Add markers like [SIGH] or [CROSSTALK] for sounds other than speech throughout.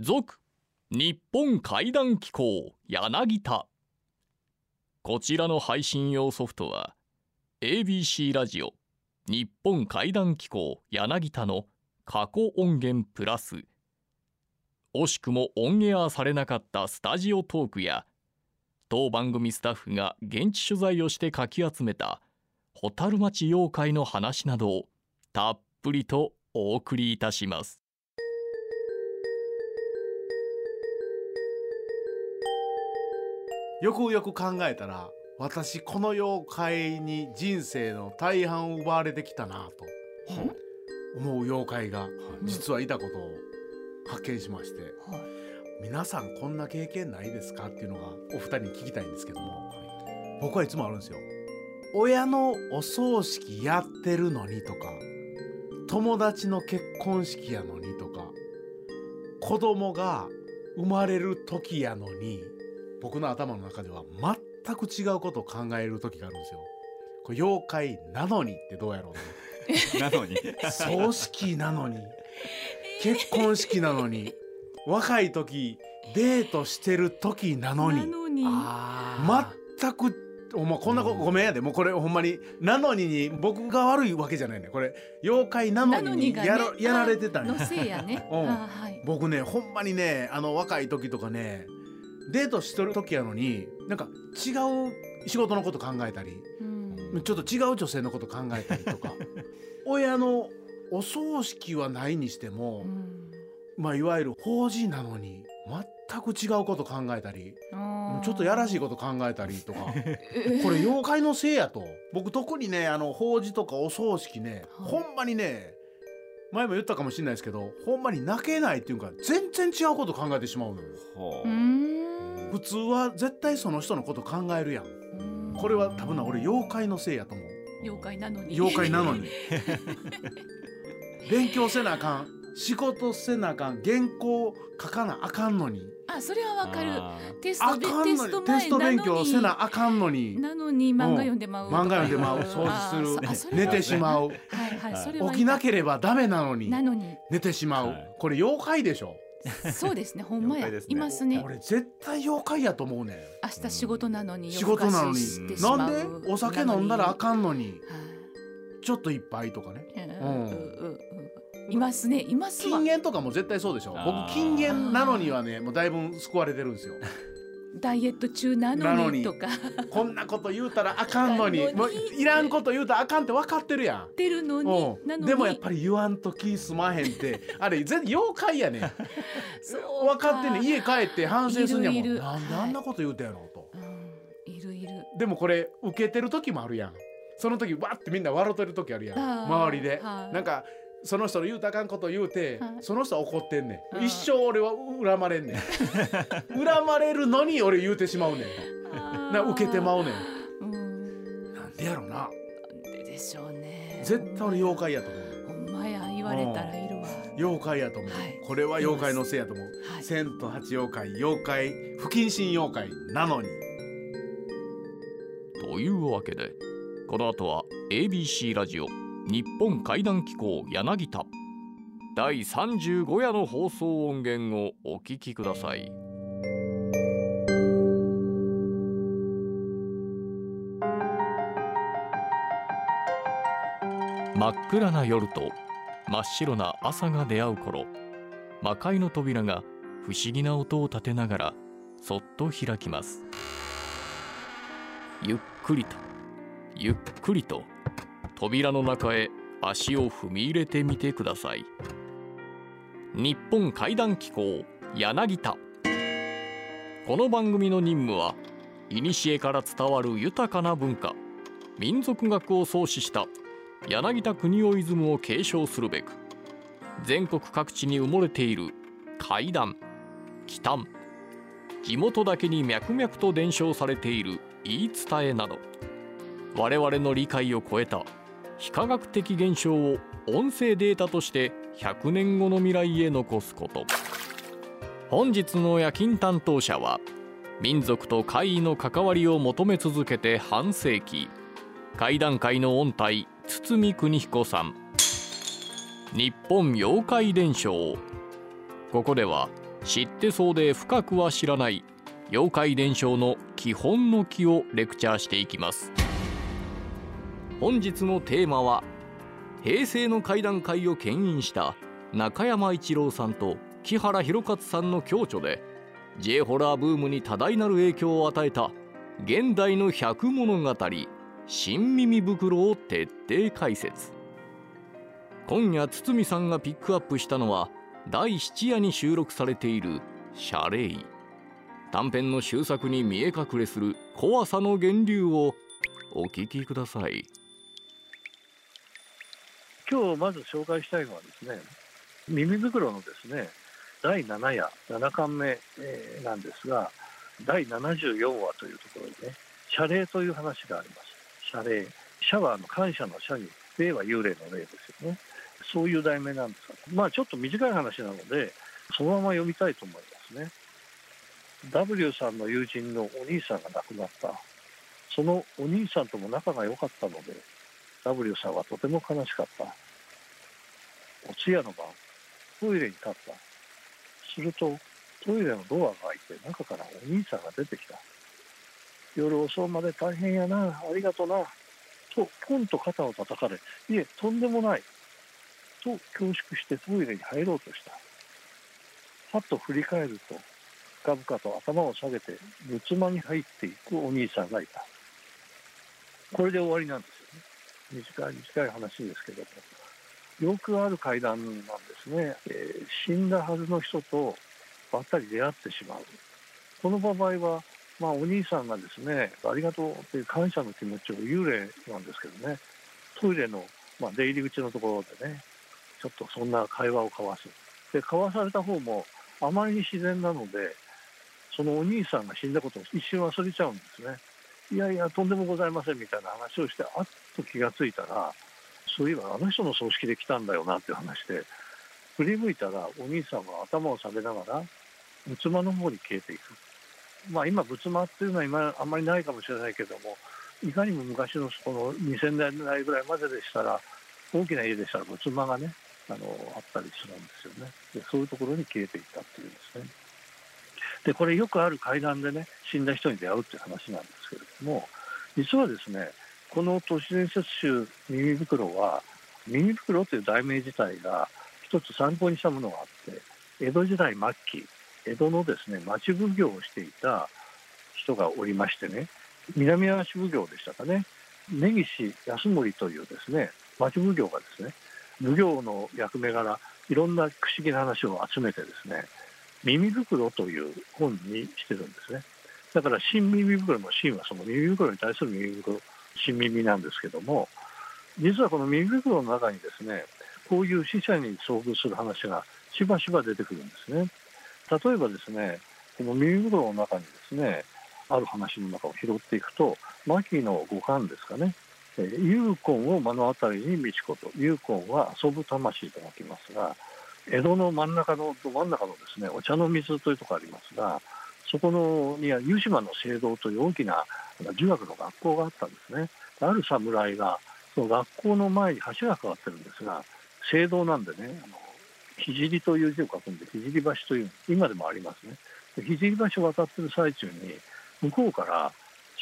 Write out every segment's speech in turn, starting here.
続日本怪談機構柳田。こちらの配信用ソフトは ABC ラジオ日本怪談機構柳田の過去音源プラス。惜しくもオンエアされなかったスタジオトークや当番組スタッフが現地取材をしてかき集めた蛍町妖怪の話などをたっぷりとお送りいたします。よくよく考えたら私この妖怪に人生の大半を奪われてきたなと思う妖怪が実はいたことを発見しまして、皆さんこんな経験ないですかっていうのがお二人に聞きたいんですけども僕はいつもあるんですよ。親のお葬式やってるのにとか友達の結婚式やのにとか子供が生まれる時やのに僕の頭の中では全く違うことを考える時があるんですよ。これ妖怪なのにってどうやろうね。[LAUGHS] なのに。葬式なのに。結婚式なのに。若い時デートしてる時なのに。なのに。あ全くお前こんなこうんごめんやで。もうこれほんまになのにに僕が悪いわけじゃないね。これ妖怪なのにになのにがね。やらやられてたんや。のせいやね。うん。あはい。僕ねほんまにねあの若い時とかねデートしてる時やのになんか違う仕事のこと考えたりうん。ちょっと違う女性のこと考えたりとか [LAUGHS] 親のお葬式はないにしても、うん。まあいわゆる法事なのに全く違うこと考えたりちょっとやらしいこと考えたりとかえ [LAUGHS] これ妖怪のせいやと。僕特にねあの法事とかお葬式ね、はい。ほんまにね前も言ったかもしれないですけどほんまに泣けないっていうか全然違うこと考えてしまうのよ。普通は絶対その人のこと考えるやんうん。これは多分な俺妖怪のせいやと思う。妖怪なのに。妖怪なのに。[LAUGHS] 勉強せなあかん。仕事せなあかん。原稿書かなあかんのにあそれはわかる。あテスあトテステスト勉強せななあかんのに。なのに漫画読んでまう。漫画読んでまう。掃あ除ーする。寝てしまう。はいはいそれは起きなければダメなのに。なのに。寝てしまう、はい。これ妖怪でしょ。そうですね [LAUGHS] ほんまや。いますね。俺絶対妖怪やと思うね明日仕事なのに仕事なのに。なう。んで？お酒飲んだらあん。かんのに。はい。ちょっと一杯とかね。うん。うんうんうんいますね。いますわ。禁煙とかも絶対そうでしょ。僕禁煙なのにはねもうだいぶ救われてるんですよ。[LAUGHS] ダイエット中ななのにのに。とかこんなこと言うたらあかんのに。なのにもういらんこと言うたらあかんって分かってるやん。出るのにうなんのに。でもやっぱり言わんと気済まへんって。あれ全妖怪やねん。そう分かってんねん。家帰って反省すんやもん。いるいる。なんであんなこと言うたやろと、うん。いるいる。でもこれ受けてる時もあるやん。その時わってみんな笑ってる時あるやん。周りで。はい。なんかその人の言うたかんこと言うてはい。その人は怒ってんねん。一生俺は恨まれんねん。[LAUGHS] 恨まれるのに俺言うてしまうねん。な受けてまうねん。うん。なんでやろな。なんででしょうね。絶対俺妖怪やと思う。ほんまや言われたらいるわ。妖怪やと思う、はい。これは妖怪のせいやと思う、はい。千と八妖怪妖怪不謹慎妖怪なのに。というわけでこの後は ABC ラジオ日本怪談機構柳田。第35夜の放送音源をお聞きください。真っ暗な夜と真っ白な朝が出会う頃魔界の扉が不思議な音を立てながらそっと開きます。ゆっくりとゆっくりと扉の中へ足を踏み入れてみてください。日本怪談機構柳田。この番組の任務は古から伝わる豊かな文化民族学を創始した柳田国夫イズムを継承するべく全国各地に埋もれている怪談奇談地元だけに脈々と伝承されている言い伝えなど我々の理解を超えた非科学的現象を音声データとして100年後の未来へ残すこと。本日の夜勤担当者は民族と怪異の関わりを求め続けて半世紀。怪談界の音体堤邦彦さん。日本妖怪伝承。ここでは知ってそうで深くは知らない妖怪伝承の基本の木をレクチャーしていきます。本日のテーマは平成の怪談会を牽引した中山一郎さんと木原博勝さんの共著で J ホラーブームに多大なる影響を与えた現代の百物語新耳袋を徹底解説。今夜堤さんがピックアップしたのは第七夜に収録されている「謝礼」短編の終作に見え隠れする怖さの源流をお聞きください。今日まず紹介したいのはですね耳袋のですね第7夜7巻目、えーなんですが第74話というところにね謝礼という話があります。謝礼。謝はあの感謝の謝に霊は幽霊の霊ですよね。そういう題名なんですがまあちょっと短い話なのでそのまま読みたいと思いますね。W さんの友人のお兄さんが亡くなった。そのお兄さんとも仲が良かったので W さんはとても悲しかった。お通夜の晩トイレに立った。するとトイレのドアが開いて中からお兄さんが出てきた。夜遅うまで大変やなありがとなとポンと肩を叩かれいえとんでもないと恐縮してトイレに入ろうとした。はっと振り返ると深々と頭を下げて仏間に入っていくお兄さんがいた。これで終わりなんですよね。短い短い話ですけども。よくある階段なんですね、えー死んだはずの人とばったり出会ってしまう。この場合は、まあ、お兄さんがですねありがとうという感謝の気持ちを幽霊なんですけどね。トイレの、まあ、出入り口のところでねちょっとそんな会話を交わす。で交わされた方もあまりに自然なのでそのお兄さんが死んだことを一瞬忘れちゃうんですね。いやいやとんでもございませんみたいな話をしてあっと気がついたらそういえばあの人の葬式で来たんだよなっていう話で振り向いたらお兄さんは頭を下げながら仏間の方に消えていく。まあ今仏間っていうのは今あんまりないかもしれないけどもいかにも昔のこの2000年代ぐらいまででしたら大きな家でしたら仏間がねあのあったりするんですよね。でそういうところに消えていったっていうんですね。でこれよくある階段でね死んだ人に出会うっていう話なんですけれども実はですねこの都市伝説集「耳袋」は「耳袋」という題名自体が一つ参考にしたものがあって江戸時代末期江戸のですね町奉行をしていた人がおりましてね南足奉行でしたかね根岸康盛というですね町奉行がですね奉行の役目柄いろんな不思議な話を集めてですね耳袋という本にしてるんですね。だから新耳袋の新はその耳袋に対する耳袋新耳なんですけども実はこの耳袋の中にですねこういう死者に遭遇する話がしばしば出てくるんですね。例えばですねこの耳袋の中にですねある話の中を拾っていくと牧野五冠ですかねえー幽魂を目の当たりに美智子と幽魂は遊ぶ魂と書きますが江戸の真ん中のど真ん中のですねお茶の水というところありますがそこのには湯島の聖堂という大きな儒学の学校があったんですね。ある侍がその学校の前に橋がかかってるんですが聖堂なんでねあの聖という字を書くんで聖橋という今でもありますね。で聖橋を渡ってる最中に向こうから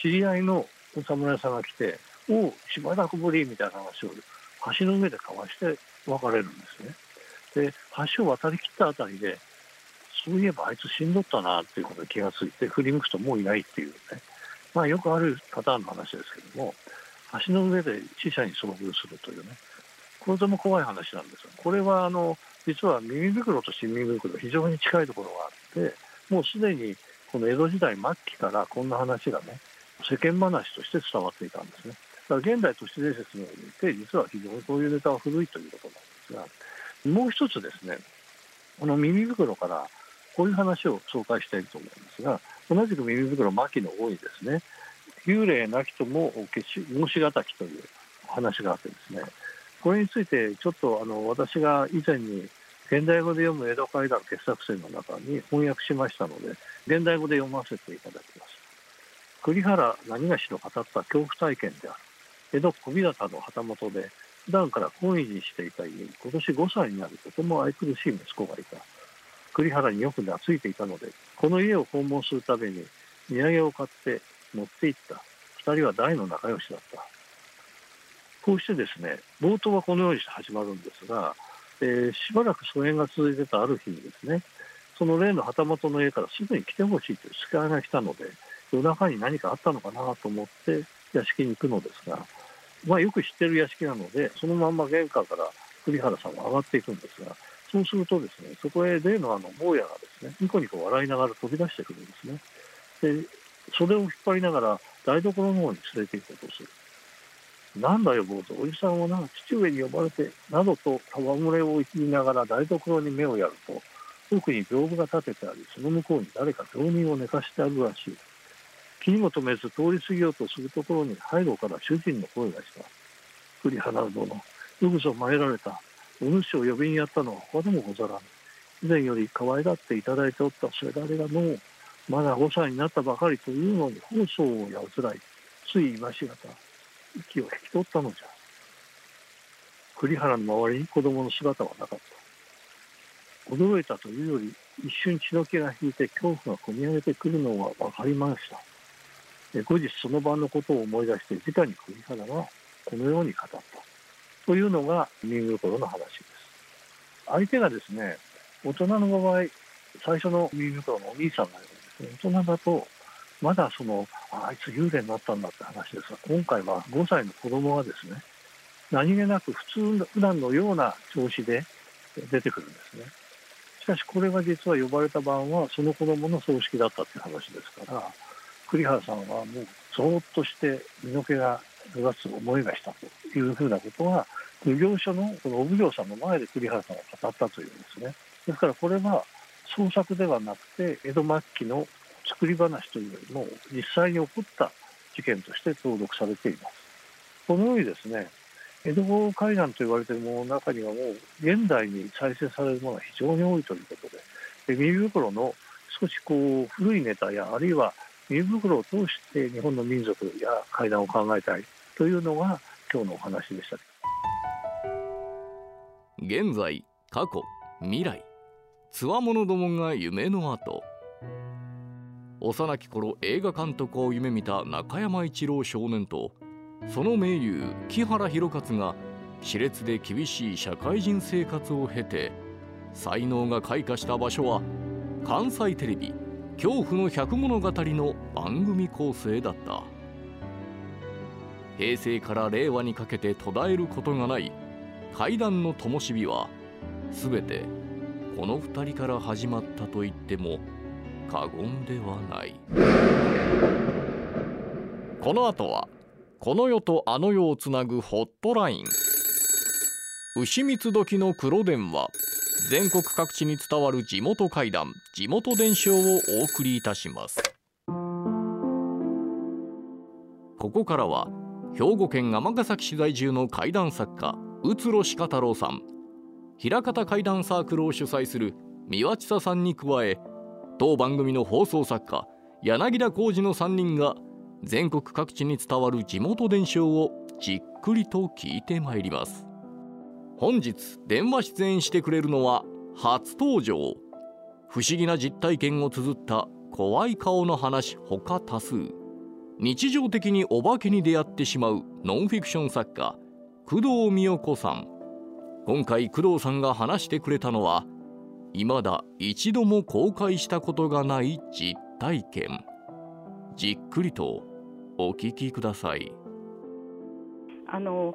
知り合いのお侍さんが来て「おうしばらくぶり」みたいな話を橋の上で交わして別れるんですね。で橋を渡りきったあたりでそういえばあいつ死んどったなっていうことに気がついて振り向くともういないっていうね。まあよくあるパターンの話ですけども橋の上で死者に遭遇するというね。これとも怖い話なんですよこれはあの実は耳袋と新耳袋非常に近いところがあってもうすでにこの江戸時代末期からこんな話がね世間話として伝わっていたんですね。だから現代都市伝説において実は非常にこういうネタは古いということなんですがもう一つですねこの耳袋からこういう話を紹介したいと思うんですが同じく耳袋末期の多いですね。幽霊なきとも決し申しがたきという話があってですね。これについてちょっとあの私が以前に現代語で読む江戸怪談傑作選の中に翻訳しましたので現代語で読ませていただきます。栗原何がしの語った恐怖体験である。江戸小日向の旗本で普段から懇意にしていた家に今年5歳になるとても愛くるしい息子がいた。栗原によく懐いていたのでこの家を訪問するために土産を買って持って行った。2人は大の仲良しだった。こうしてですね冒頭はこのようにして始まるんですが、えーしばらく疎遠が続いてたある日にですねその例の旗本の家からすぐに来てほしいという使いが来たので夜中に何かあったのかなと思って屋敷に行くのですが、まあ、よく知ってる屋敷なのでそのまんま玄関から栗原さんは上がっていくんですがそうするとですねそこへ例のあの坊やがですねニコニコ笑いながら飛び出してくるんですね。で袖を引っ張りながら台所の方に連れて行こうとする。なんだよ坊主おじさんをな父上に呼ばれてなどと戯れを言いながら台所に目をやると奥に屏風が立ててありその向こうに誰か病人を寝かしてあるらしい。気にも留めず通り過ぎようとするところに背後から主人の声がした。栗原殿よくぞ参られたお主を呼びにやったのは他でもござらぬ以前より可愛がっていただいておったせだれがのうまだ5歳になったばかりというのに放送をやうつらいつい今しがた息を引き取ったのじゃ。栗原の周りに子供の姿はなかった。驚いたというより一瞬血の気が引いて恐怖がこみ上げてくるのは分かりました。後日その晩のことを思い出して直に栗原はこのように語った。というのが耳心の話です。相手がですね大人の場合最初の耳袋のお兄さんのようにですね大人だとまだそのあいつ幽霊になったんだって話ですが今回は5歳の子供がですね何気なく普通の普段のような調子で出てくるんですね。しかしこれが実は呼ばれた晩はその子供の葬式だったっていう話ですから栗原さんはもうぞーっとして身の毛が脱がす思いがしたというふうなことは奉行所のこのお奉行さんの前で栗原さんが語ったというんですね。ですからこれは創作ではなくて江戸末期の作り話というよりも実際に起こった事件として登録されています。このようにですね江戸海岸と言われているものの中にはもう現代に再生されるものが非常に多いということでで耳袋の少しこう古いネタやあるいは耳袋を通して日本の民族や階段を考えたいというのが今日のお話でした。現在過去未来。つわものどもが夢の後。幼き頃映画監督を夢見た中山一郎少年とその盟友木原博勝が熾烈で厳しい社会人生活を経て才能が開花した場所は関西テレビ「恐怖の百物語」の番組構成だった。平成から令和にかけて途絶えることがない怪談の灯火は全てこの2人から始まったと言っても過言ではない。この後はこの世とあの世をつなぐホットライン。牛蜜時の黒電話。全国各地に伝わる地元怪談地元伝承をお送りいたします。ここからは兵庫県尼崎市在住の怪談作家宇津呂鹿太郎さん。平方怪談サークルを主催する三輪千佐さんに加え当番組の放送作家柳田浩二の3人が全国各地に伝わる地元伝承をじっくりと聞いてまいります。本日電話出演してくれるのは初登場。不思議な実体験を綴った怖い顔の話ほか多数。日常的にお化けに出会ってしまうノンフィクション作家工藤美代子さん。今回工藤さんが話してくれたのは未だ一度も公開したことがない実体験。じっくりとお聞きください。あの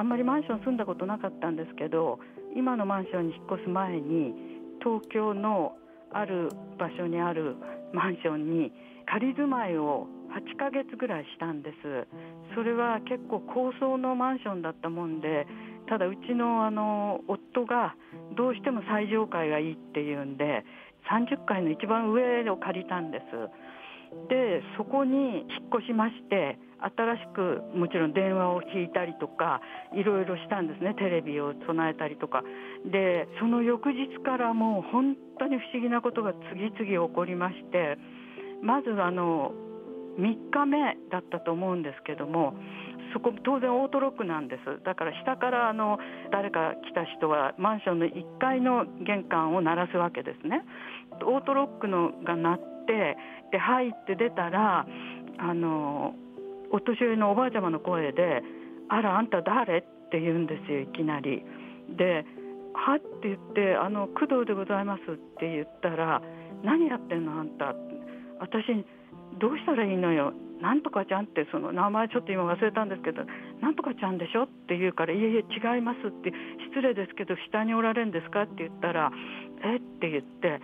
あんまりマンション住んだことなかったんですけど今のマンションに引っ越す前に東京のある場所にあるマンションに仮住まいを8ヶ月ぐらいしたんです。それは結構高層のマンションだったもんでただうちのあの夫がどうしても最上階がいいっていうんで30階の一番上を借りたんです。でそこに引っ越しまして新しくもちろん電話を引いたりとかいろいろしたんですね。テレビを備えたりとか。でその翌日からもう本当に不思議なことが次々起こりましてまずあの3日目だったと思うんですけどもそこ当然オートロックなんです。だから下からあの誰か来た人はマンションの1階の玄関を鳴らすわけですね。オートロックのが鳴ってで入って出たらあのお年寄りのおばあちゃまの声で「あらあんた誰?」って言うんですよいきなり。で「は?」って言って「あの工藤でございます」って言ったら「何やってんのあんた」私どうしたらいいのよ？なんとかちゃんってその名前ちょっと今忘れたんですけどなんとかちゃんでしょ？って言うからいえいえ違いますって失礼ですけど下におられるんですか？って言ったらえ？って言って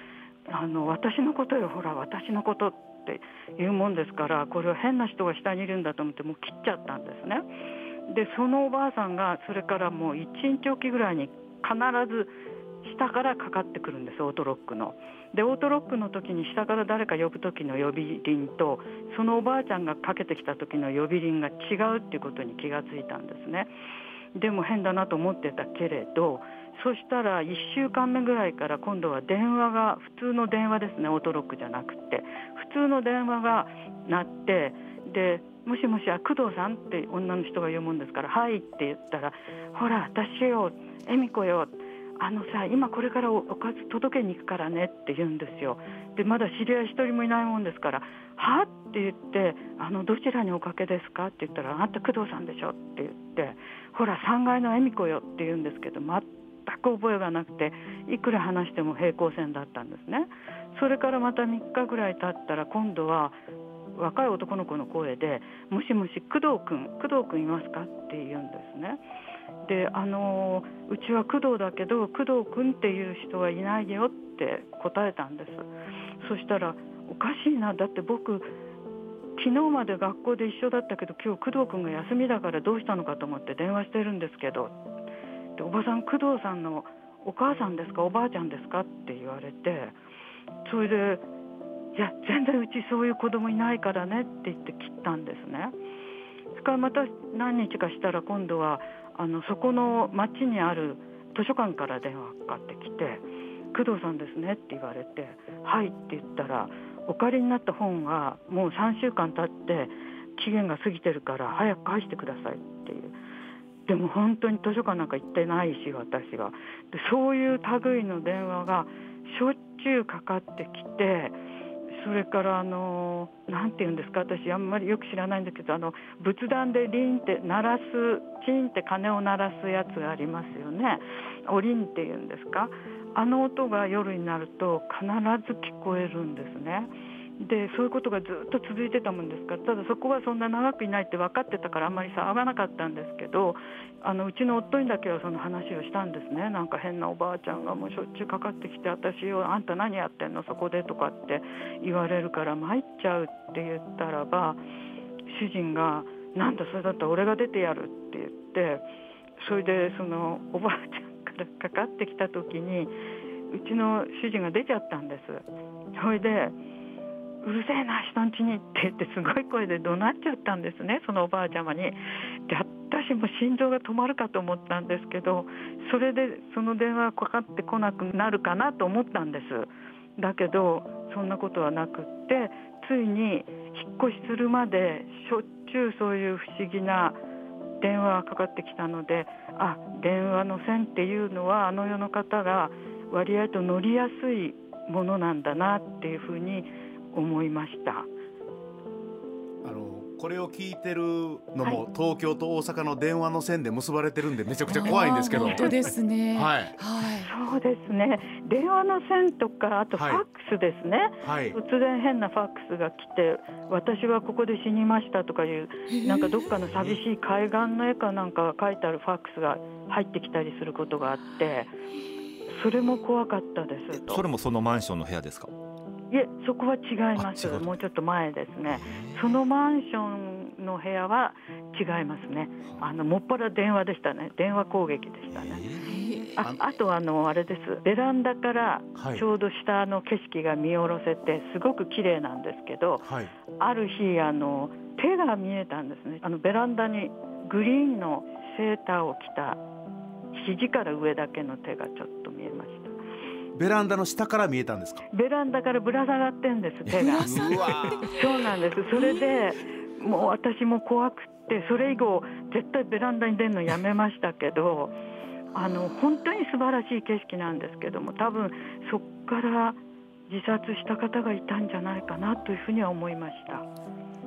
あの私のことよほら私のことって言うもんですからこれは変な人が下にいるんだと思ってもう切っちゃったんですね。でそのおばあさんがそれからもう1日おきぐらいに必ず下からかかってくるんですオートロックの。でオートロックの時に下から誰か呼ぶ時の呼び鈴とそのおばあちゃんがかけてきた時の呼び鈴が違うっていうことに気がついたんですね。でも変だなと思ってたけれどそしたら1週間目ぐらいから今度は電話が普通の電話ですねオートロックじゃなくて普通の電話が鳴ってでもしもしあ工藤さんって女の人が言うもんですから「はい」って言ったら「ほら私よ恵美子よ」あのさ今これからおかず届けに行くからねって言うんですよでまだ知り合い一人もいないもんですから「は?」って言って「あのどちらにおかけですか?」って言ったら「あなた工藤さんでしょ」って言って「ほら3階の恵美子よ」って言うんですけど全く覚えがなくていくら話しても平行線だったんですね。それからまた3日ぐらい経ったら今度は若い男の子の声で「もしもし工藤君工藤君いますか?」って言うんですね。であのうちは工藤だけど工藤君っていう人はいないよって答えたんです。そしたらおかしいな。だって僕昨日まで学校で一緒だったけど今日工藤君が休みだからどうしたのかと思って電話してるんですけどでおばさん工藤さんのお母さんですかおばあちゃんですかって言われてそれでいや全然うちそういう子供いないからねって言って切ったんですね。それからまた何日かしたら今度はあのそこの町にある図書館から電話かかってきて「工藤さんですね」って言われて「はい」って言ったらお借りになった本がもう3週間経って期限が過ぎてるから早く返してくださいっていうでも本当に図書館なんか行ってないし私は。でそういう類の電話がしょっちゅうかかってきてそれからあのなんて言うんですか私あんまりよく知らないんだけどあの仏壇でリンって鳴らすチンって鐘を鳴らすやつがありますよね。おりんっていうんですか。あの音が夜になると必ず聞こえるんですね。でそういうことがずっと続いてたもんですか？らただそこはそんな長くいないって分かってたからあんまり騒がなかったんですけどあのうちの夫にだけはその話をしたんですね。なんか変なおばあちゃんがもうしょっちゅうかかってきて私をあんた何やってんの？そこでとかって言われるから参っちゃうって言ったらば主人が「なんだそれだったら俺が出てやる」って言ってそれでそのおばあちゃんからかかってきた時にうちの主人が出ちゃったんです。それでうるせえな人んちにって言ってすごい声で怒鳴っちゃったんですねそのおばあちゃまに。で私も心臓が止まるかと思ったんですけどそれでその電話かかってこなくなるかなと思ったんですだけどそんなことはなくってついに引っ越しするまでしょっちゅうそういう不思議な電話がかかってきたのであ電話の線っていうのはあの世の方が割合と乗りやすいものなんだなっていうふうに思いましたあのこれを聞いてるのも、東京と大阪の電話の線で結ばれてるんでめちゃくちゃ怖いんですけど。本当ですね。はい。はい。そうですね電話の線とかあとファックスですね、はい。突然変なファックスが来て私はここで死にましたとかいうなんかどっかの寂しい海岸の絵かなんかが書いてあるファックスが入ってきたりすることがあってそれも怖かったですとそれもそのマンションの部屋ですか？いえそこは違います。もうちょっと前ですね。そのマンションの部屋は違いますね。あ。のもっぱら電話でしたね。電話攻撃でしたね。ああとあのあれです。ベランダからはい。ちょうど下の景色が見下ろせてすごく綺麗なんですけどはい。ある日あの手が見えたんですね。あのベランダにグリーンのセーターを着た肘から上だけの手がちょっとベランダの下から見えたんですか？ベランダからぶら下がってんです手が。そうなんです。それでもう私も怖くってそれ以後絶対ベランダに出るのやめましたけどあの本当に素晴らしい景色なんですけども多分そこから自殺した方がいたんじゃないかなというふうには思いました。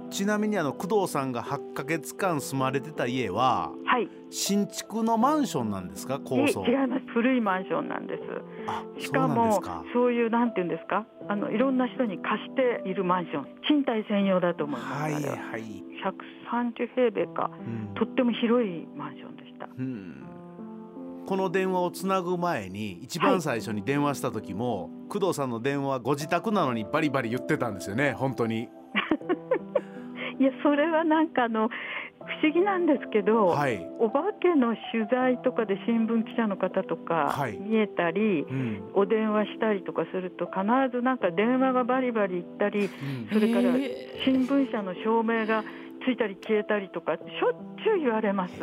ちなみにあの工藤さんが8ヶ月間住まれてた家ははい。新築のマンションなんですか？高層。い違います。古いマンションなんです。あしかもそういうなんていうんですか？あのいろんな人に貸しているマンション。賃貸専用だと思います、はいははい、130平米か。うん。とっても広いマンションでした。うん。この電話をつなぐ前に一番最初に電話した時も、工藤さんの電話はご自宅なのにバリバリ言ってたんですよね。本当にいやそれはなんかあの不思議なんですけど、はい、お化けの取材とかで新聞記者の方とかはい。見えたり、うん。お電話したりとかすると必ずなんか電話がバリバリ行ったりうん。それからへ新聞社の照明がついたり消えたりとかしょっちゅう言われます。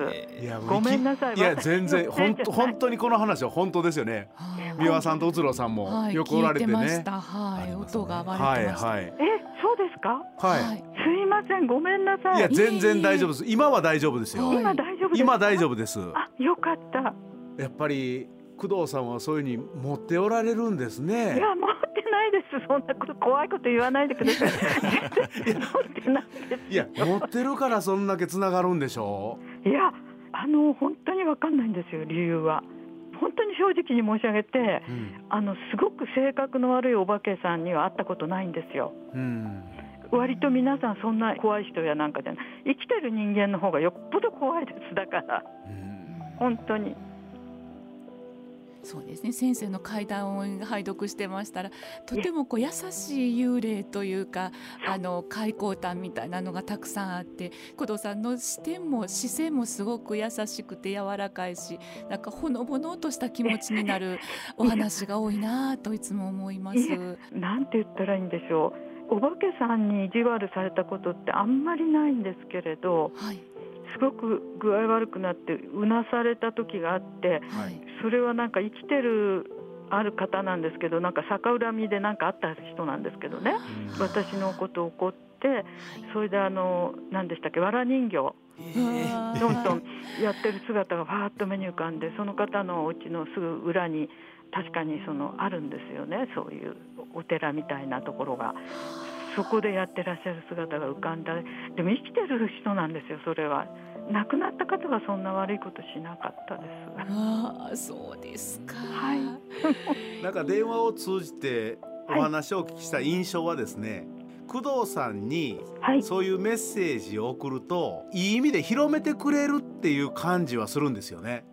いやごめんなさい。いや私全然本当 [LAUGHS] 本当にこの話は本当ですよね。はい三輪さんとうつろさんもはいよくおられて聞いてまねした。はい、ありますね。音が割はいれてました、はい。えそうですか？はい、すいませんごめんなさい。いや全然大丈夫です。今は大丈夫ですよ。はい今大丈夫ですか？今大丈夫です。あよかった。やっぱり工藤さんはそういうふうに持っておられるんですいねや持ってないです。そんなこと怖いこと言わないでください。持ってないですいや持ってるからそんだけつながるんでしょいやあの本当にわかんないんですよ理由は本当に正直に申し上げてうん、あのすごく性格の悪いお化けさんには会ったことないんですよ。うん、割と皆さんそんな怖い人やなんかじゃない。生きてる人間の方がよっぽど怖いです。だから本当にそうですね。先生の階段を拝読してましたらとてもこう優しい幽霊というかあの開口譚みたいなのがたくさんあって工藤さんの視点も視線もすごく優しくて柔らかいしなんかほのぼのとした気持ちになる [LAUGHS] お話が多いなぁといつも思います。なんて言ったらいいんでしょう。お化けさんに意地悪されたことってあんまりないんですけれどはい。すごく具合悪くなってうなされた時があってはいそれはなんか生きてるある方なんですけどなんか逆恨みでなんかあった人なんですけどね。私のことを怒ってそれであの何でしたっけわら人形。どんどんやってる姿がファーッと目に浮かんでその方のお家のすぐ裏に確かにそのあるんですよね。そういうお寺みたいなところがそこでやってらっしゃる姿が浮かんだ。でも生きてる人なんですよそれは。亡くなった方がそんな悪いことしなかったです。ああそうですか。[LAUGHS] はい。なんか電話を通じてお話をお聞きした印象はですね、工藤さんにはい。そういうメッセージを送るといい意味で広めてくれるっていう感じはするんですよね。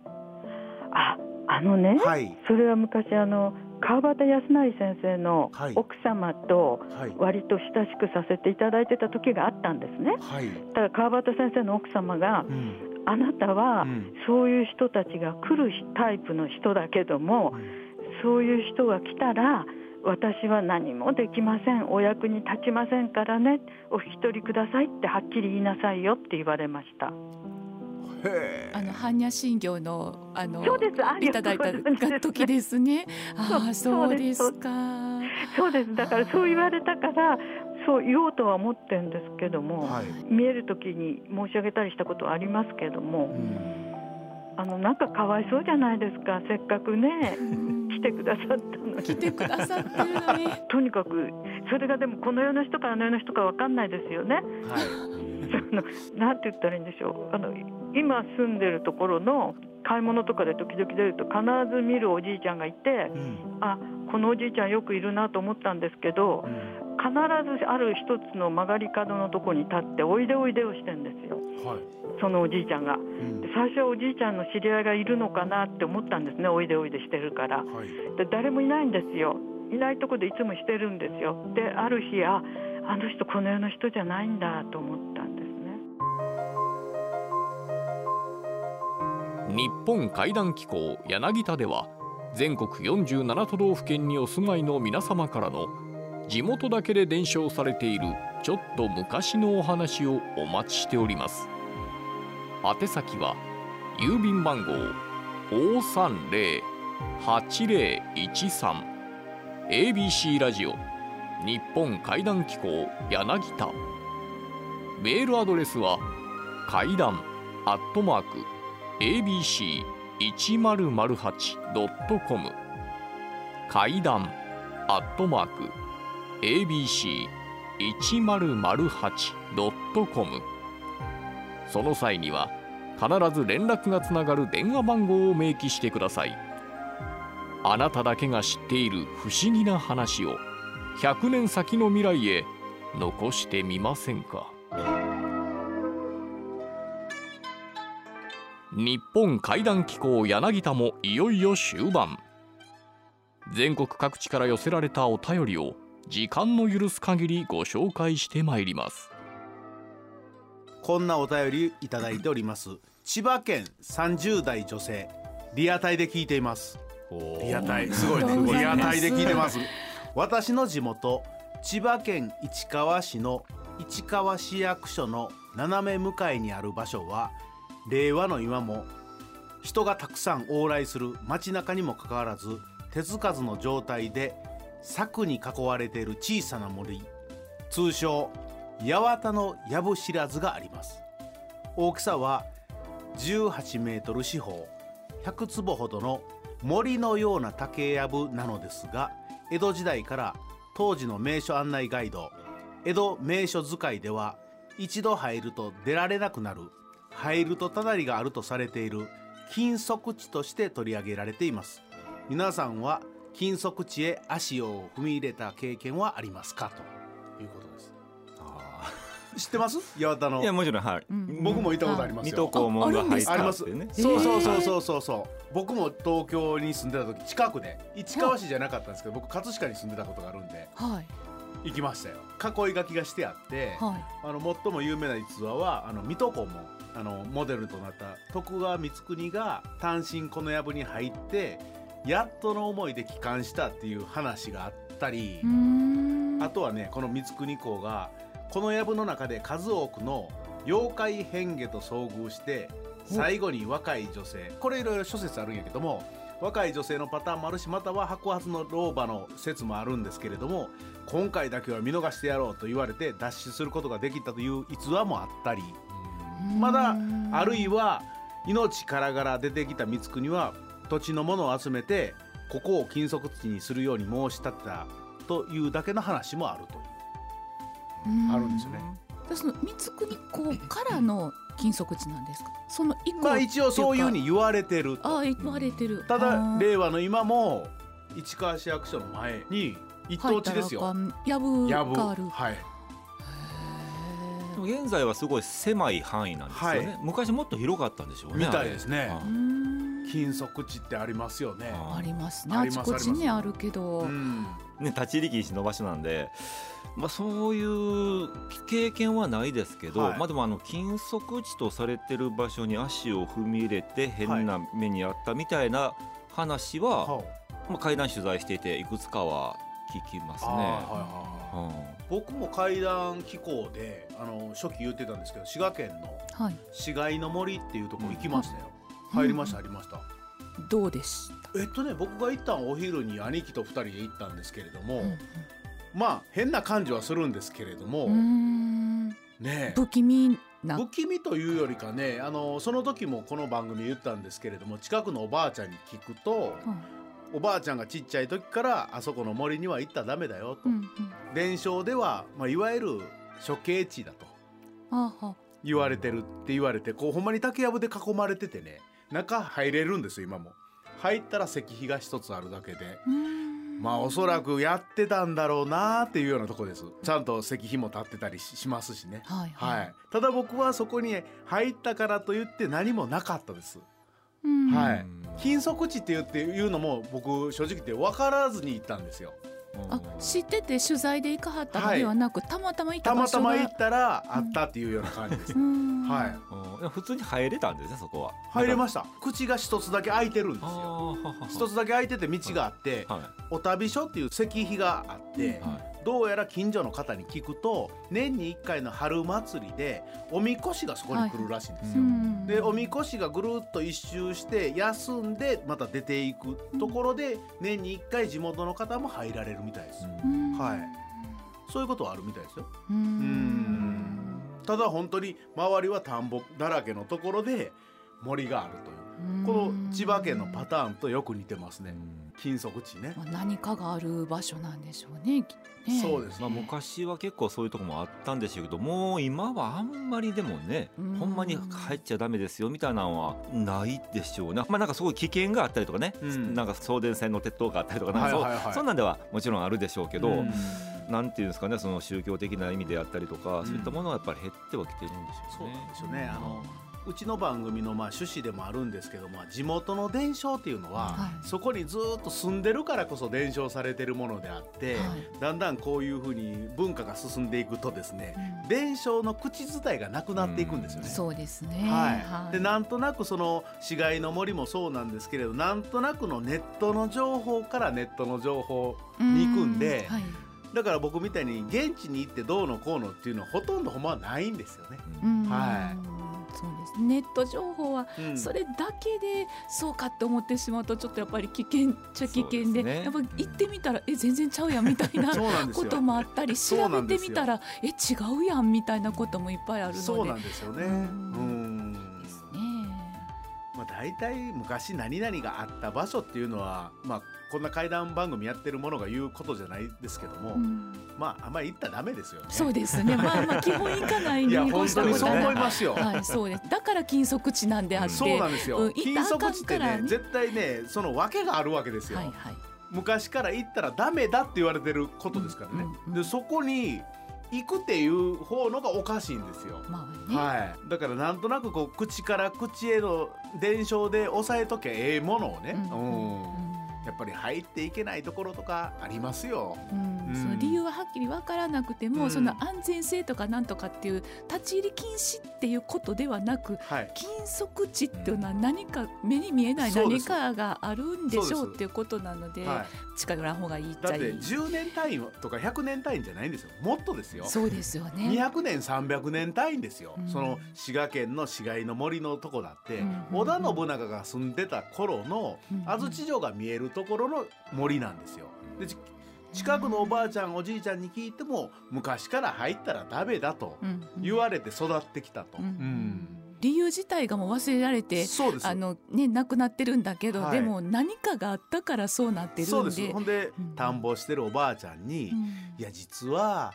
ああのねはい。それは昔あの川端康成先生のはい。奥様とはい。割と親しくさせていただいてた時があったんですね。はい。ただ川端先生の奥様がうん。あなたはうん。そういう人たちが来るタイプの人だけどもそういう人が来たら私は何もできません。お役に立ちませんからね。お引き取りくださいってはっきり言いなさいよって言われました。へあの般若心経のあのそうですあいただいた時ですね。[LAUGHS] ああそうですすか。そうですだからそう言われたからそう言おうとは思ってるんですけども、はい。見える時に申し上げたりしたことはありますけども、うんあのなんかかわいそうじゃないですかせっかくねうん来てくださったのに来てくださってるのに。[LAUGHS] とにかくそれがでもこの世の人かあの世の人かわかんないですよね。はい。そのなんて言ったらいいんでしょう。あの今住んでるところの買い物とかで時々出ると必ず見るおじいちゃんがいてうん。あこのおじいちゃんよくいるなと思ったんですけど必ずある一つの曲がり角のとこに立っておいでおいでをしてんですよ。はい。そのおじいちゃんが。うん。で最初はおじいちゃんの知り合いがいるのかなって思ったんですねおいでおいでしてるから。はい。で誰もいないんですよ。いないとこでいつもしてるんですよ。である日ああの人この世の人じゃないんだと思った日本怪談機構柳田では全国47都道府県にお住まいの皆様からの地元だけで伝承されているちょっと昔のお話をお待ちしております。宛先は郵便番号530-8013 ABC ラジオ日本怪談機構柳田。メールアドレスは怪談アットマーク ABC1008.com 怪談アットマーク ABC1008.com その際には必ず連絡がつながる電話番号を明記してください。あなただけが知っている不思議な話を100年先の未来へ残してみませんか？日本怪談機構柳田もいよいよ終盤。全国各地から寄せられたお便りを時間の許す限りご紹介してまいります。こんなお便りいただいております。千葉県30代女性。リアタイで聞いています。リアタイ。すごいね。リアタイで聞いてます。私の地元千葉県市川市の市川市役所の斜め向かいにある場所は令和の今も人がたくさん往来する街中にもかかわらず手つかずの状態で柵に囲われている小さな森通称八幡の藪知らずがあります。大きさは18メートル四方100坪ほどの森のような竹やぶなのですが江戸時代から当時の名所案内ガイド江戸名所使いでは一度入ると出られなくなる。入るとただりがあるとされている禁足地として取り上げられています。皆さんは禁足地へ足を踏み入れた経験はありますか？ということです。知ってます？[LAUGHS] 八幡の。いやもちろんはい、うん。僕も行ったことありますよ。水戸黄門が入っありますたってね。そうそうそうそうそう。そう僕も東京に住んでた時近くで市川市じゃなかったんですけど僕葛飾に住んでたことがあるんではい。行きましたよ。囲い書きがしてあってはい。あの最も有名な逸話はあの水戸黄門あのモデルとなった徳川光圀が単身この藪に入ってやっとの思いで帰還したっていう話があったりあとはねこの光圀公がこの藪の中で数多くの妖怪変化と遭遇して最後に若い女性これいろいろ諸説あるんやけども若い女性のパターンもあるしまたは白髪の老婆の説もあるんですけれども今回だけは見逃してやろうと言われて脱出することができたという逸話もあったり。まだあるいは命からがら出てきた光圀は土地のものを集めてここを禁足地にするように申し立てたというだけの話もあるという。あるん。ですよね。でその三国公からの禁足地なんですか？その以降まあ一応そういうふうに言われてると。ああ言われてる。ただ令和の今も市川市役所の前に一等地ですよ。やぶやぶがある。はい。でも現在はすごい狭い範囲なんですよね、はい。昔もっと広かったんでしょうねみたいですね。あれ。うーん禁足地ってありますよね。あありますね。あちこちありまねあるけど、うん。ね立ち入り禁止の場所なんで、まあ、そういう経験はないですけど、はい。まあでもあの禁足地とされてる場所に足を踏み入れて変な目にあったみたいな話は、はまあ、階段取材していていくつかは聞きますね。あはいはいはい。うん。僕も階段機構であの初期言ってたんですけど滋賀県のはい。市街の森っていうところ行きましたよ、うん。入りました入りました、どうでした、えっとね僕が行ったんお昼に兄貴と二人で行ったんですけれども、うんまあ変な感じはするんですけれども、ねえ。不気味な。不気味というよりかねあのその時もこの番組言ったんですけれども近くのおばあちゃんに聞くとおばあちゃんがちっちゃい時からあそこの森には行ったらダメだよと、うんうん。伝承では、まあ、いわゆる処刑地だと。言われてるって言われてこうほんまに竹やぶで囲まれててね中入れるんですよ今も。入ったら石碑が一つあるだけで。まあおそらくやってたんだろうなっていうようなとこです。ちゃんと石碑も立ってたりししますしね。はい。はい、ただ僕はそこに入ったからといって何もなかったです。うん。はい。禁足地って言っていうのも僕正直言って分からずに行ったんですよ。あ知ってて取材で行かはったのではなく、たまたま行ったたま場所が。たま行ったらあったっていうような感じです。うーん。はい、普通に入れたんですねそこは。入れましした。口が一つだけ開いてるんですたよ。あ一つだけ開いてて道があって、はい。お旅所っていう石碑があって、はいどうやら近所の方に聞くと年に1回の春祭りでおみこしがそこに来るらしいんですよ。うんでおみこしがぐるっと一周して休んでまた出ていくところで年に1回地元の方も入られるみたいです。うん。はい。そういうことはあるみたいですよ。ううん。ただ本当に周りは田んぼだらけのところで森があるというこの千葉県のパターンとよく似てますね。金属地ね。まあ何かがある場所なんでしょうね。きね。そうですまあ、昔は結構そういうとこもあったんでしょうけどもう今はあんまりでもねうん。ほんまに入っちゃダメですよみたいなのはないでしょうね。まあなんかすごい危険があったりとかね、うん。なんか送電線の鉄塔があったりとかなんかそう,、はいはいはい。そんなんではもちろんあるでしょうけど、うん。なんていうんですかねその宗教的な意味であったりとか、そういったものはやっぱり減ってはきてるんでしそうょうね。なんですよね。あのうちの番組のまあ趣旨でもあるんですけども地元の伝承っていうのは、はい。そこにずっと住んでるからこそ伝承されてるものであって、はい。だんだんこういうふうに文化が進んでいくとですねうん。伝承の口伝いがなくなっていくんですよね。そうですね。はい、でなんとなくその市街の森もそうなんですけれどなんとなくのネットの情報からネットの情報に行くんではい。だから僕みたいに現地に行ってどうのこうのっていうのはほとんどほんまはないんですよね。うん。はそうです。ネット情報はうん。それだけでそうかって思ってしまうとちょっとやっぱり危険っちゃ危険でね。やっぱり行ってみたらえ全然ちゃうやんみたいな [LAUGHS] [LAUGHS] こともあったり調べてみたらえ違うやんみたいなこともいっぱいあるので。そうなんですよね。ううん大体昔何々があった場所っていうのは、まあ、こんな怪談番組やってるものが言うことじゃないですけども、うんまああんまり行ったらダメですよね。そうですね。まあまあ [LAUGHS] 基本行かないに越したことはない。思いますよ。はい、そうです。だから禁足地なんであって。そうなんですよ。うん金行ったらあかん属地ってからねね絶対ねその訳があるわけですよ。はいはい。昔から行ったらダメだって言われてることですからね。うんうんうんでそこに行くっていう方のがおかしいんですよ。まあね。はい、だからなんとなくこう口から口への伝承で押さえとけええものをね、うんうんやっぱり入っていけないところとかありますよ。うん。うん。その理由ははっきり分からなくても、うん。その安全性とかなんとかっていう立ち入り禁止っていうことではなくはい、禁足地っていうのは何か目に見えない何かがあるんでしょうっていうことなのではい、近寄らん方がいいっちだってゃいい10年単位とか100年単位じゃないんですよ。もっとですよ。そうですよね。200年300年単位ですよ、うん。その滋賀県の市街の森のとこだって、うん織田信長が住んでた頃のうん安土城が見えるところの森なんですよ。でち近くのおばあちゃんおじいちゃんに聞いても昔から入ったらダメだとうんうん。言われて育ってきたと。うん。うん。理由自体がもう忘れられてあのねなくなってるんだけど、はい。でも何かがあったからそうなってるんで。そうです。ほんで、うん。田んぼしてるおばあちゃんに「うん。いや実は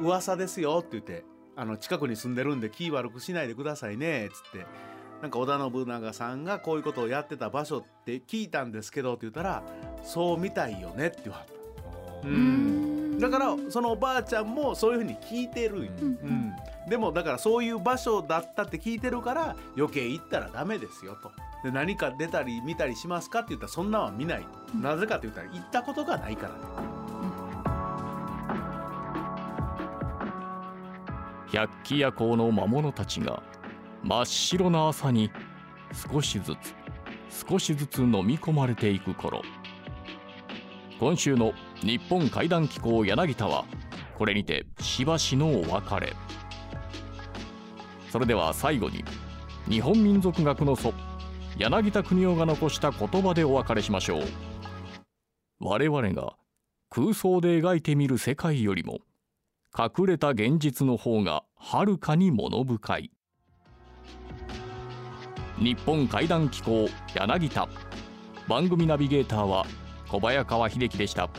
噂ですよ」って言ってあの近くに住んでるんで気悪くしないでくださいねっつってなんか織田信長さんがこういうことをやってた場所って聞いたんですけどって言ったら「そうみたいよね」って言わはった。ううん。んだからそのおばあちゃんもそういうふうに聞いてるうんうん、でもだからそういう場所だったって聞いてるから余計行ったらダメですよと。で何か出たり見たりしますかって言ったらそんなんは見ない。と、うん。なぜかって言ったら行ったことがないから。ね百鬼夜行の魔物たちが真っ白な朝に少しずつ少しずつ飲み込まれていく頃。今週の日本怪談機構柳田はこれにてしばしのお別れ。それでは最後に日本民族学の祖柳田国夫が残した言葉でお別れしましょう。我々が空想で描いてみる世界よりも隠れた現実の方がはるかに物深い。日本怪談機構柳田番組ナビゲーターは小早川秀樹でした。